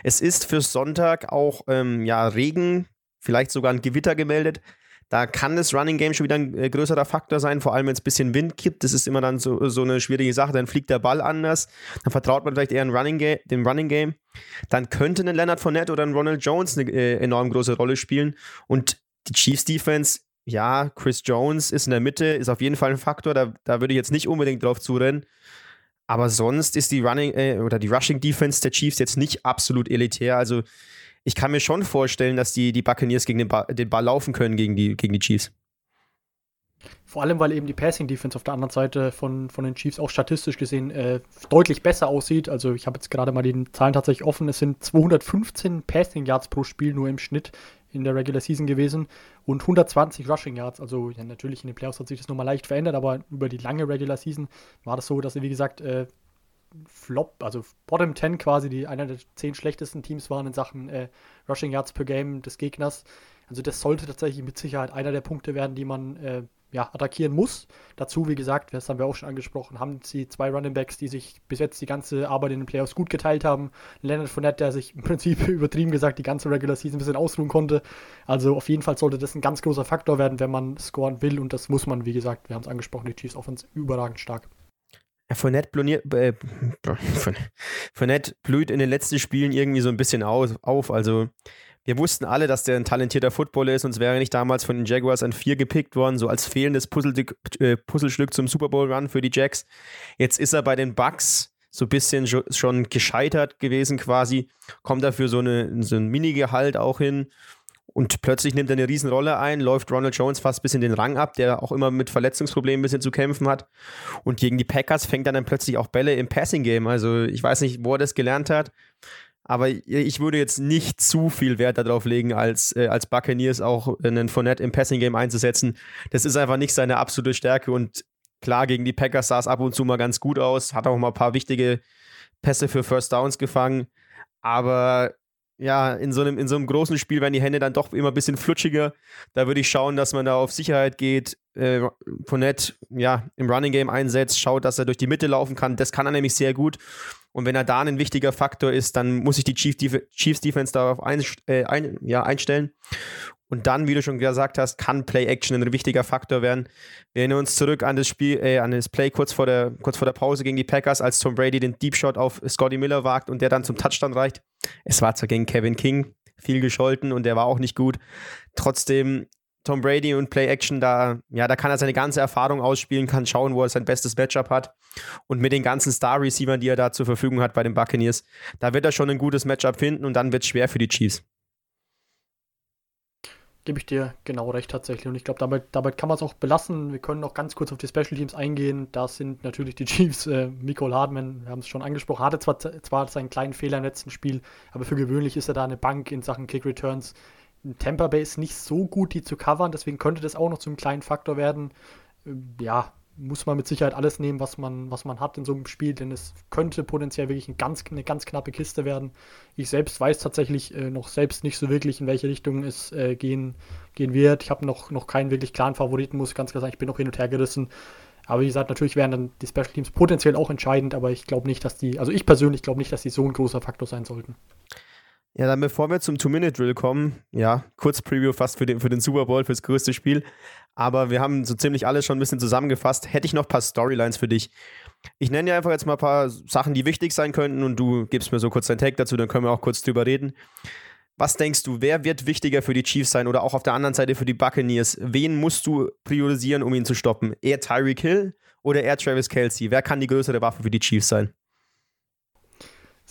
Es ist für Sonntag auch ähm, ja, Regen, vielleicht sogar ein Gewitter gemeldet. Da kann das Running Game schon wieder ein äh, größerer Faktor sein, vor allem wenn es ein bisschen Wind gibt. Das ist immer dann so, so eine schwierige Sache. Dann fliegt der Ball anders. Dann vertraut man vielleicht eher Running dem Running Game. Dann könnte ein Leonard Fournette oder ein Ronald Jones eine äh, enorm große Rolle spielen. Und die Chiefs Defense, ja, Chris Jones ist in der Mitte, ist auf jeden Fall ein Faktor. Da, da würde ich jetzt nicht unbedingt drauf zurennen. Aber sonst ist die Running äh, oder die Rushing Defense der Chiefs jetzt nicht absolut elitär. Also ich kann mir schon vorstellen, dass die, die Buccaneers gegen den, ba den Ball laufen können gegen die, gegen die Chiefs. Vor allem, weil eben die Passing Defense auf der anderen Seite von, von den Chiefs auch statistisch gesehen äh, deutlich besser aussieht. Also ich habe jetzt gerade mal die Zahlen tatsächlich offen. Es sind 215 Passing Yards pro Spiel nur im Schnitt in der Regular Season gewesen und 120 Rushing Yards. Also ja, natürlich in den Playoffs hat sich das nochmal leicht verändert, aber über die lange Regular Season war das so, dass sie, wie gesagt, äh, Flop, also Bottom 10 quasi, die einer der zehn schlechtesten Teams waren in Sachen äh, Rushing Yards per Game des Gegners. Also das sollte tatsächlich mit Sicherheit einer der Punkte werden, die man äh, ja, attackieren muss. Dazu, wie gesagt, das haben wir auch schon angesprochen, haben sie zwei Running Backs, die sich bis jetzt die ganze Arbeit in den Playoffs gut geteilt haben. Leonard Fournette, der sich im Prinzip übertrieben gesagt die ganze Regular Season ein bisschen ausruhen konnte. Also auf jeden Fall sollte das ein ganz großer Faktor werden, wenn man scoren will und das muss man, wie gesagt, wir haben es angesprochen, die Chiefs Offense überragend stark. Ja, Fournette, bloniert, äh, Fournette blüht in den letzten Spielen irgendwie so ein bisschen auf, auf. Also, wir wussten alle, dass der ein talentierter Footballer ist, und es wäre nicht damals von den Jaguars an vier gepickt worden, so als fehlendes Puzzlestück, äh, Puzzlestück zum Super Bowl-Run für die Jacks. Jetzt ist er bei den Bucks so ein bisschen schon gescheitert gewesen quasi, kommt dafür so, eine, so ein Mini-Gehalt auch hin und plötzlich nimmt er eine Riesenrolle ein, läuft Ronald Jones fast ein bisschen den Rang ab, der auch immer mit Verletzungsproblemen ein bisschen zu kämpfen hat. Und gegen die Packers fängt er dann plötzlich auch Bälle im Passing-Game. Also ich weiß nicht, wo er das gelernt hat. Aber ich würde jetzt nicht zu viel Wert darauf legen, als, äh, als Buccaneers auch einen Fournette im Passing-Game einzusetzen. Das ist einfach nicht seine absolute Stärke. Und klar, gegen die Packers sah es ab und zu mal ganz gut aus, hat auch mal ein paar wichtige Pässe für First Downs gefangen. Aber ja, in so, einem, in so einem großen Spiel werden die Hände dann doch immer ein bisschen flutschiger. Da würde ich schauen, dass man da auf Sicherheit geht, äh, Fournette ja, im Running Game einsetzt, schaut, dass er durch die Mitte laufen kann. Das kann er nämlich sehr gut. Und wenn er da ein wichtiger Faktor ist, dann muss sich die Chiefs Defense darauf ein, äh, ein, ja, einstellen. Und dann, wie du schon gesagt hast, kann Play Action ein wichtiger Faktor werden. Wir erinnern uns zurück an das Spiel, äh, an das Play kurz vor, der, kurz vor der Pause gegen die Packers, als Tom Brady den Deep Shot auf Scotty Miller wagt und der dann zum Touchdown reicht. Es war zwar gegen Kevin King viel gescholten und der war auch nicht gut. Trotzdem Tom Brady und Play Action, da, ja, da kann er seine ganze Erfahrung ausspielen, kann schauen, wo er sein bestes Matchup hat. Und mit den ganzen Star-Receivern, die er da zur Verfügung hat bei den Buccaneers, da wird er schon ein gutes Matchup finden und dann wird es schwer für die Chiefs. Gebe ich dir genau recht tatsächlich. Und ich glaube, damit, damit kann man es auch belassen. Wir können noch ganz kurz auf die Special Teams eingehen. Da sind natürlich die Chiefs. Äh, Nicole Hardman, wir haben es schon angesprochen, hatte zwar, zwar seinen kleinen Fehler im letzten Spiel, aber für gewöhnlich ist er da eine Bank in Sachen Kick Returns. Tampa Bay ist nicht so gut, die zu covern, deswegen könnte das auch noch zum kleinen Faktor werden. Ähm, ja, muss man mit Sicherheit alles nehmen, was man, was man hat in so einem Spiel, denn es könnte potenziell wirklich ein ganz, eine ganz knappe Kiste werden. Ich selbst weiß tatsächlich äh, noch selbst nicht so wirklich, in welche Richtung es äh, gehen, gehen wird. Ich habe noch, noch keinen wirklich klaren Favoriten, muss ich ganz klar sagen. Ich bin noch hin und her gerissen. Aber wie gesagt, natürlich wären dann die Special Teams potenziell auch entscheidend, aber ich glaube nicht, dass die, also ich persönlich glaube nicht, dass die so ein großer Faktor sein sollten. Ja, dann bevor wir zum Two-Minute-Drill kommen, ja, kurz Preview fast für den, für den Super Bowl, fürs größte Spiel. Aber wir haben so ziemlich alles schon ein bisschen zusammengefasst. Hätte ich noch ein paar Storylines für dich. Ich nenne dir einfach jetzt mal ein paar Sachen, die wichtig sein könnten und du gibst mir so kurz dein Take dazu, dann können wir auch kurz drüber reden. Was denkst du, wer wird wichtiger für die Chiefs sein oder auch auf der anderen Seite für die Buccaneers? Wen musst du priorisieren, um ihn zu stoppen? Eher Tyreek Hill oder eher Travis Kelsey? Wer kann die größere Waffe für die Chiefs sein?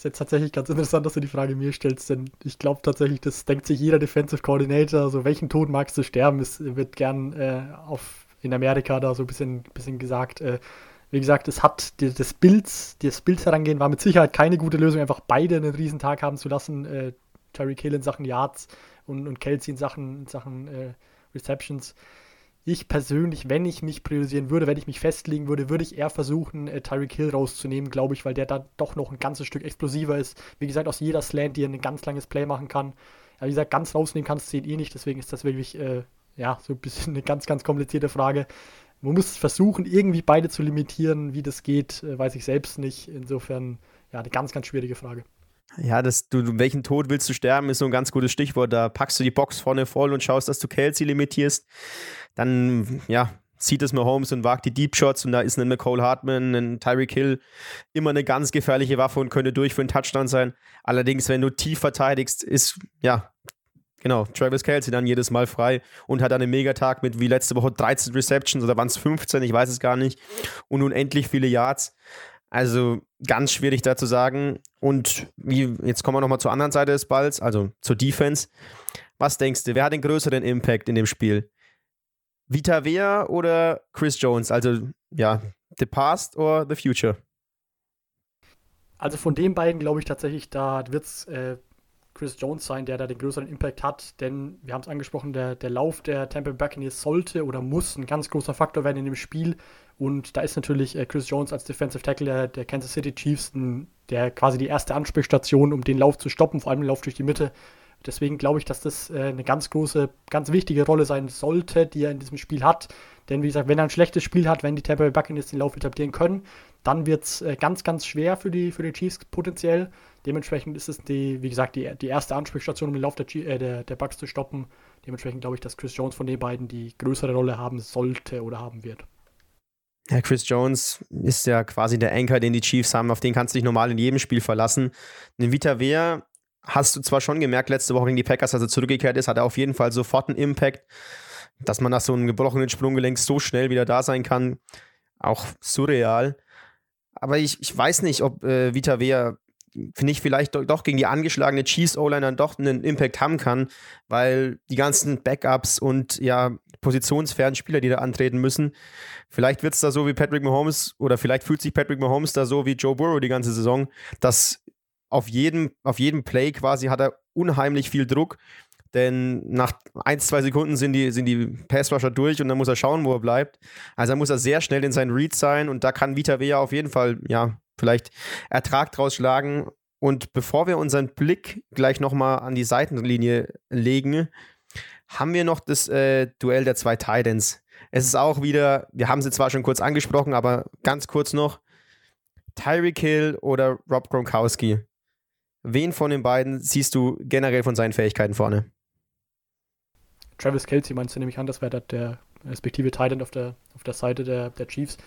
Ist jetzt tatsächlich ganz interessant, dass du die Frage mir stellst, denn ich glaube tatsächlich, das denkt sich jeder Defensive Coordinator, also welchen Tod magst du sterben, es wird gern äh, auf, in Amerika da so ein bisschen, bisschen gesagt. Äh, wie gesagt, es hat die, das Bild, das Bild herangehen war mit Sicherheit keine gute Lösung, einfach beide einen Riesentag haben zu lassen. Äh, Terry Kill in Sachen Yards und, und Kelsey in Sachen, in Sachen äh, Receptions ich persönlich, wenn ich mich priorisieren würde, wenn ich mich festlegen würde, würde ich eher versuchen, äh, Tyreek Hill rauszunehmen, glaube ich, weil der da doch noch ein ganzes Stück explosiver ist. Wie gesagt, aus jeder Slant, die er ein ganz langes Play machen kann. Aber wie gesagt, ganz rausnehmen kannst du ihn eh nicht, deswegen ist das wirklich, äh, ja, so ein bisschen eine ganz, ganz komplizierte Frage. Man muss versuchen, irgendwie beide zu limitieren. Wie das geht, äh, weiß ich selbst nicht. Insofern, ja, eine ganz, ganz schwierige Frage. Ja, das, du, welchen Tod willst du sterben, ist so ein ganz gutes Stichwort. Da packst du die Box vorne voll und schaust, dass du Kelsey limitierst. Dann, ja, sieht es Mahomes und wagt die Deep Shots und da ist ein McCole Hartman, ein Tyreek Hill immer eine ganz gefährliche Waffe und könnte durch für einen Touchdown sein. Allerdings, wenn du tief verteidigst, ist, ja, genau, Travis Kelsey dann jedes Mal frei und hat einen Megatag mit wie letzte Woche 13 Receptions oder waren es 15, ich weiß es gar nicht und unendlich viele Yards. Also ganz schwierig da zu sagen. Und wie, jetzt kommen wir nochmal zur anderen Seite des Balls, also zur Defense. Was denkst du, wer hat den größeren Impact in dem Spiel? Vita Vea oder Chris Jones? Also ja, the past or the future? Also von den beiden glaube ich tatsächlich, da wird es äh, Chris Jones sein, der da den größeren Impact hat, denn wir haben es angesprochen, der, der Lauf der Tampa Buccaneers sollte oder muss ein ganz großer Faktor werden in dem Spiel und da ist natürlich äh, Chris Jones als Defensive Tackle der, Kansas City Chiefs der quasi die erste Ansprechstation, um den Lauf zu stoppen, vor allem den Lauf durch die Mitte. Deswegen glaube ich, dass das äh, eine ganz große, ganz wichtige Rolle sein sollte, die er in diesem Spiel hat. Denn wie gesagt, wenn er ein schlechtes Spiel hat, wenn die Tampa Bay Buccaneers den Lauf etablieren können, dann wird es äh, ganz, ganz schwer für die, für die Chiefs potenziell. Dementsprechend ist es die, wie gesagt, die, die erste Ansprechstation, um den Lauf der, äh, der, der Bucks zu stoppen. Dementsprechend glaube ich, dass Chris Jones von den beiden die größere Rolle haben sollte oder haben wird. Ja, Chris Jones ist ja quasi der Anker, den die Chiefs haben, auf den kannst du dich normal in jedem Spiel verlassen. Den Vita Wehr hast du zwar schon gemerkt, letzte Woche gegen die Packers, als er zurückgekehrt ist, hat er auf jeden Fall sofort einen Impact, dass man nach so einem gebrochenen Sprunggelenk so schnell wieder da sein kann. Auch surreal. Aber ich, ich weiß nicht, ob äh, Vita Wehr finde ich, vielleicht doch gegen die angeschlagene Chiefs O-Line dann doch einen Impact haben kann, weil die ganzen Backups und ja, positionsfernen Spieler, die da antreten müssen, vielleicht wird es da so wie Patrick Mahomes oder vielleicht fühlt sich Patrick Mahomes da so wie Joe Burrow die ganze Saison, dass auf jedem, auf jedem Play quasi hat er unheimlich viel Druck, denn nach ein, zwei Sekunden sind die, sind die Passrusher durch und dann muss er schauen, wo er bleibt. Also da muss er sehr schnell in seinen Read sein und da kann Vita Vea auf jeden Fall, ja, vielleicht Ertrag draus schlagen. Und bevor wir unseren Blick gleich nochmal an die Seitenlinie legen, haben wir noch das äh, Duell der zwei Titans. Es ist auch wieder, wir haben sie zwar schon kurz angesprochen, aber ganz kurz noch. Tyreek Hill oder Rob Gronkowski? Wen von den beiden siehst du generell von seinen Fähigkeiten vorne? Travis Kelsey meinst du nämlich an, das wäre der respektive Titan auf der, auf der Seite der, der Chiefs.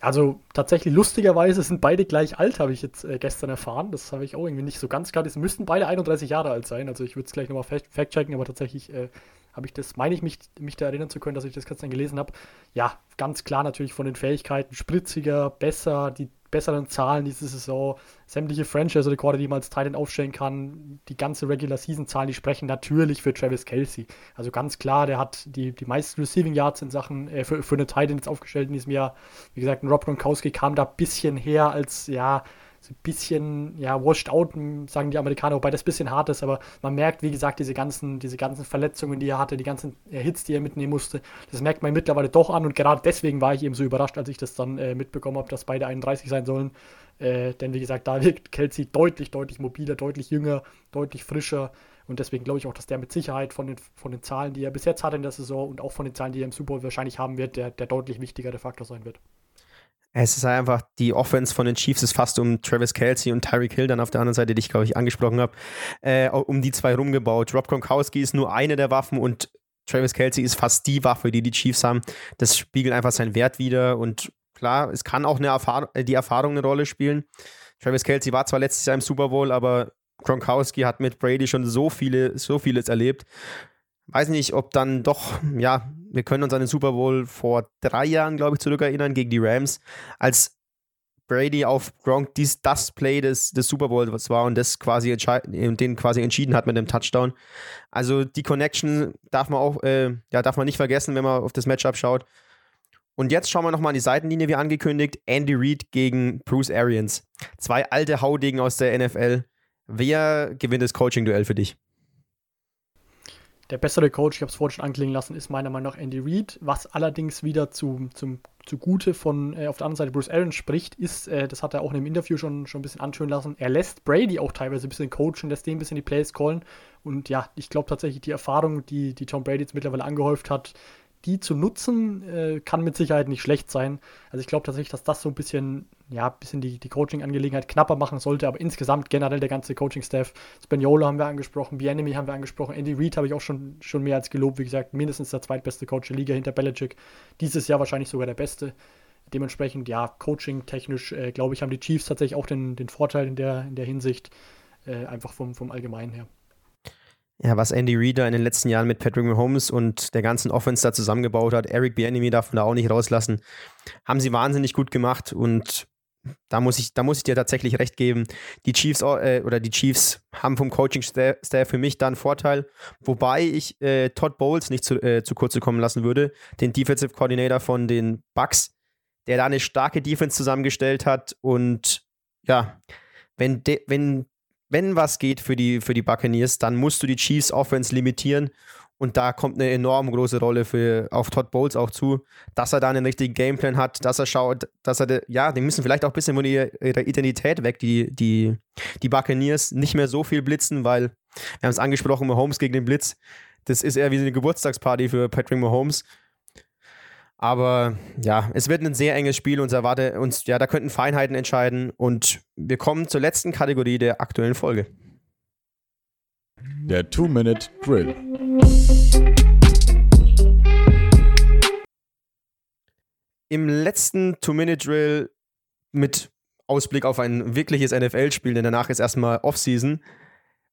Also tatsächlich lustigerweise sind beide gleich alt, habe ich jetzt äh, gestern erfahren. Das habe ich auch irgendwie nicht so ganz klar. Es müssten beide 31 Jahre alt sein. Also ich würde es gleich nochmal fact-checken, aber tatsächlich äh, habe ich das, meine ich mich, mich da erinnern zu können, dass ich das gestern gelesen habe. Ja, ganz klar natürlich von den Fähigkeiten spritziger, besser, die besseren Zahlen diese Saison, sämtliche Franchise-Rekorde, die man als Titan aufstellen kann, die ganze Regular-Season-Zahlen, die sprechen natürlich für Travis Kelsey. Also ganz klar, der hat die, die meisten Receiving Yards in Sachen, äh, für, für eine Titan jetzt aufgestellt in diesem Jahr. Wie gesagt, ein Rob Gronkowski kam da ein bisschen her als, ja, so ein bisschen, ja, washed out, sagen die Amerikaner, wobei das ein bisschen hart ist, aber man merkt, wie gesagt, diese ganzen, diese ganzen Verletzungen, die er hatte, die ganzen äh, Hits, die er mitnehmen musste, das merkt man mittlerweile doch an und gerade deswegen war ich eben so überrascht, als ich das dann äh, mitbekommen habe, dass beide 31 sein sollen. Äh, denn wie gesagt, da wirkt Kelsey deutlich, deutlich mobiler, deutlich jünger, deutlich frischer. Und deswegen glaube ich auch, dass der mit Sicherheit von den, von den Zahlen, die er bis jetzt hat in der Saison und auch von den Zahlen, die er im Super Bowl wahrscheinlich haben wird, der, der deutlich wichtigere Faktor sein wird. Es ist einfach, die Offense von den Chiefs ist fast um Travis Kelsey und Tyreek Hill dann auf der anderen Seite, die ich glaube ich angesprochen habe, äh, um die zwei rumgebaut. Rob Gronkowski ist nur eine der Waffen und Travis Kelsey ist fast die Waffe, die die Chiefs haben. Das spiegelt einfach seinen Wert wieder und klar, es kann auch eine Erfahrung, die Erfahrung eine Rolle spielen. Travis Kelsey war zwar letztes Jahr im Super Bowl, aber Gronkowski hat mit Brady schon so viele, so vieles erlebt weiß nicht, ob dann doch, ja, wir können uns an den Super Bowl vor drei Jahren, glaube ich, zurückerinnern, gegen die Rams, als Brady auf Gronk dies, das Play des, des Super Bowls war und das quasi den quasi entschieden hat mit dem Touchdown. Also die Connection darf man auch, äh, ja, darf man nicht vergessen, wenn man auf das Matchup schaut. Und jetzt schauen wir nochmal an die Seitenlinie, wie angekündigt. Andy Reid gegen Bruce Arians. Zwei alte Haudegen aus der NFL. Wer gewinnt das Coaching-Duell für dich? Der bessere Coach, ich habe es vorhin schon anklingen lassen, ist meiner Meinung nach Andy Reid. Was allerdings wieder zu, zum, zugute von äh, auf der anderen Seite Bruce Aaron spricht, ist, äh, das hat er auch in dem Interview schon, schon ein bisschen antönen lassen, er lässt Brady auch teilweise ein bisschen coachen, lässt den ein bisschen die Plays callen. Und ja, ich glaube tatsächlich, die Erfahrung, die, die Tom Brady jetzt mittlerweile angehäuft hat, die zu nutzen, äh, kann mit Sicherheit nicht schlecht sein. Also ich glaube tatsächlich, dass das so ein bisschen, ja, ein bisschen die, die Coaching-Angelegenheit knapper machen sollte, aber insgesamt generell der ganze Coaching-Staff, Spaniolo haben wir angesprochen, Bienemy haben wir angesprochen, Andy Reid habe ich auch schon, schon mehr als gelobt, wie gesagt, mindestens der zweitbeste Coach der Liga hinter Belichick, dieses Jahr wahrscheinlich sogar der beste. Dementsprechend, ja, Coaching-technisch, äh, glaube ich, haben die Chiefs tatsächlich auch den, den Vorteil in der, in der Hinsicht, äh, einfach vom, vom Allgemeinen her. Ja, was Andy Reeder in den letzten Jahren mit Patrick Mahomes und der ganzen Offense da zusammengebaut hat, Eric Bieniemy darf man da auch nicht rauslassen, haben sie wahnsinnig gut gemacht und da muss ich, da muss ich dir tatsächlich recht geben. Die Chiefs äh, oder die Chiefs haben vom Coaching-Staff für mich da einen Vorteil, wobei ich äh, Todd Bowles nicht zu, äh, zu kurz kommen lassen würde, den Defensive Coordinator von den Bucks, der da eine starke Defense zusammengestellt hat und ja, wenn, de, wenn wenn was geht für die, für die Buccaneers, dann musst du die Chiefs Offense limitieren. Und da kommt eine enorm große Rolle für, auf Todd Bowles auch zu, dass er da einen richtigen Gameplan hat, dass er schaut, dass er, ja, die müssen vielleicht auch ein bisschen von ihrer, ihrer Identität weg, die, die, die Buccaneers, nicht mehr so viel blitzen, weil, wir haben es angesprochen, Mahomes gegen den Blitz, das ist eher wie eine Geburtstagsparty für Patrick Mahomes. Aber ja, es wird ein sehr enges Spiel und erwarte uns, ja, da könnten Feinheiten entscheiden. Und wir kommen zur letzten Kategorie der aktuellen Folge. Der Two-Minute-Drill. Im letzten Two-Minute-Drill mit Ausblick auf ein wirkliches NFL-Spiel, denn danach ist erstmal Offseason,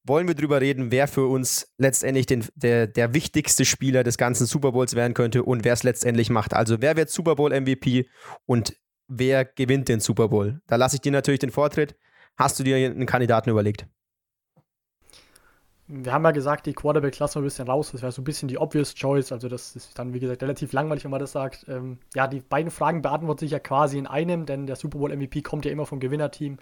wollen wir darüber reden, wer für uns letztendlich den, der, der wichtigste Spieler des ganzen Super Bowls werden könnte und wer es letztendlich macht. Also wer wird Super Bowl MVP und wer gewinnt den Super Bowl? Da lasse ich dir natürlich den Vortritt. Hast du dir einen Kandidaten überlegt? Wir haben ja gesagt, die Quarterback lassen wir ein bisschen raus. Das wäre so ein bisschen die obvious choice. Also, das ist dann, wie gesagt, relativ langweilig, wenn man das sagt. Ähm, ja, die beiden Fragen beantworten sich ja quasi in einem, denn der Super Bowl MVP kommt ja immer vom Gewinnerteam.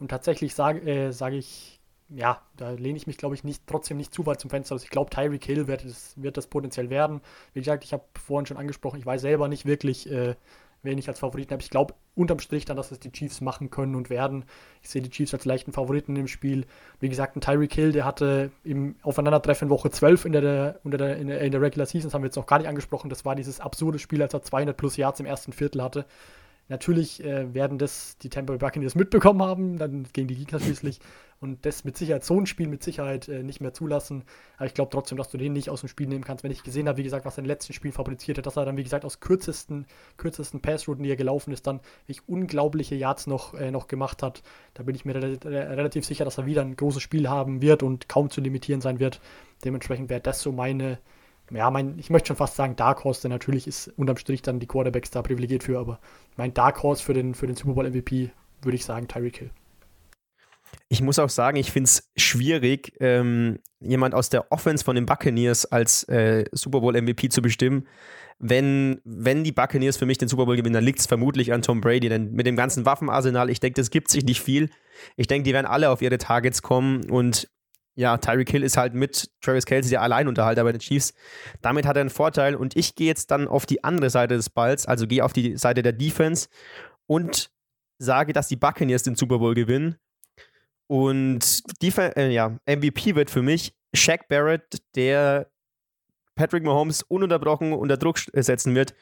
Und tatsächlich sage äh, sag ich ja, da lehne ich mich, glaube ich, nicht, trotzdem nicht zu weit zum Fenster aus. Ich glaube, Tyreek Hill wird das, wird das potenziell werden. Wie gesagt, ich habe vorhin schon angesprochen, ich weiß selber nicht wirklich, äh, wen ich als Favoriten habe. Ich glaube unterm Strich dann, dass es die Chiefs machen können und werden. Ich sehe die Chiefs als leichten Favoriten im Spiel. Wie gesagt, ein Tyreek Hill, der hatte im Aufeinandertreffen Woche 12 in der, der, in der, in der Regular Season, das haben wir jetzt noch gar nicht angesprochen. Das war dieses absurde Spiel, als er 200 plus Yards im ersten Viertel hatte. Natürlich äh, werden das die Tampa Bay Buccaneers mitbekommen haben, dann gegen die Gegner schließlich und das mit Sicherheit so ein Spiel mit Sicherheit äh, nicht mehr zulassen. Aber ich glaube trotzdem, dass du den nicht aus dem Spiel nehmen kannst. Wenn ich gesehen habe, wie gesagt, was er im letzten Spiel fabriziert hat, dass er dann, wie gesagt, aus kürzesten, kürzesten Passrouten, die er gelaufen ist, dann wirklich unglaubliche Yards noch, äh, noch gemacht hat. Da bin ich mir re relativ sicher, dass er wieder ein großes Spiel haben wird und kaum zu limitieren sein wird. Dementsprechend wäre das so meine, ja, mein, ich möchte schon fast sagen Dark Horse, denn natürlich ist unterm Strich dann die Quarterbacks da privilegiert für, aber mein Dark Horse für den, für den Super Bowl MVP würde ich sagen Tyreek Hill. Ich muss auch sagen, ich finde es schwierig, ähm, jemand aus der Offense von den Buccaneers als äh, Super Bowl MVP zu bestimmen. Wenn, wenn die Buccaneers für mich den Super Bowl gewinnen, dann liegt es vermutlich an Tom Brady, denn mit dem ganzen Waffenarsenal, ich denke, das gibt sich nicht viel. Ich denke, die werden alle auf ihre Targets kommen und ja, Tyreek Hill ist halt mit Travis Kelsey der Alleinunterhalter bei den Chiefs. Damit hat er einen Vorteil und ich gehe jetzt dann auf die andere Seite des Balls, also gehe auf die Seite der Defense und sage, dass die Buccaneers den Super Bowl gewinnen. Und Def äh, ja, MVP wird für mich Shaq Barrett, der Patrick Mahomes ununterbrochen unter Druck setzen wird,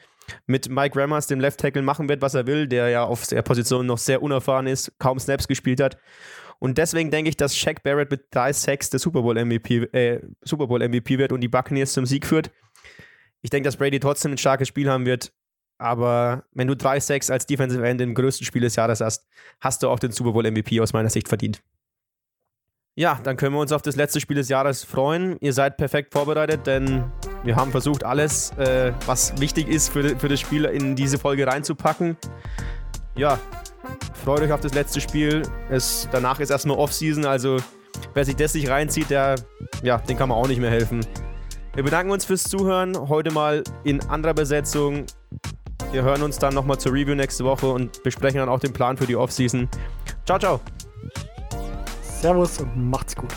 mit Mike Rammers, dem Left Tackle, machen wird, was er will, der ja auf der Position noch sehr unerfahren ist, kaum Snaps gespielt hat. Und deswegen denke ich, dass Shaq Barrett mit drei Sacks der Super Bowl MVP, äh, Super Bowl MVP wird und die Buccaneers zum Sieg führt. Ich denke, dass Brady trotzdem ein starkes Spiel haben wird. Aber wenn du drei Sacks als Defensive End im größten Spiel des Jahres hast, hast du auch den Super Bowl MVP aus meiner Sicht verdient. Ja, dann können wir uns auf das letzte Spiel des Jahres freuen. Ihr seid perfekt vorbereitet, denn wir haben versucht, alles, äh, was wichtig ist für, für das Spiel, in diese Folge reinzupacken. Ja, freut euch auf das letzte Spiel. Es, danach ist erstmal Offseason, also wer sich das nicht reinzieht, der, ja, den kann man auch nicht mehr helfen. Wir bedanken uns fürs Zuhören. Heute mal in anderer Besetzung. Wir hören uns dann nochmal zur Review nächste Woche und besprechen dann auch den Plan für die Offseason. Ciao, ciao. Servus und macht's gut.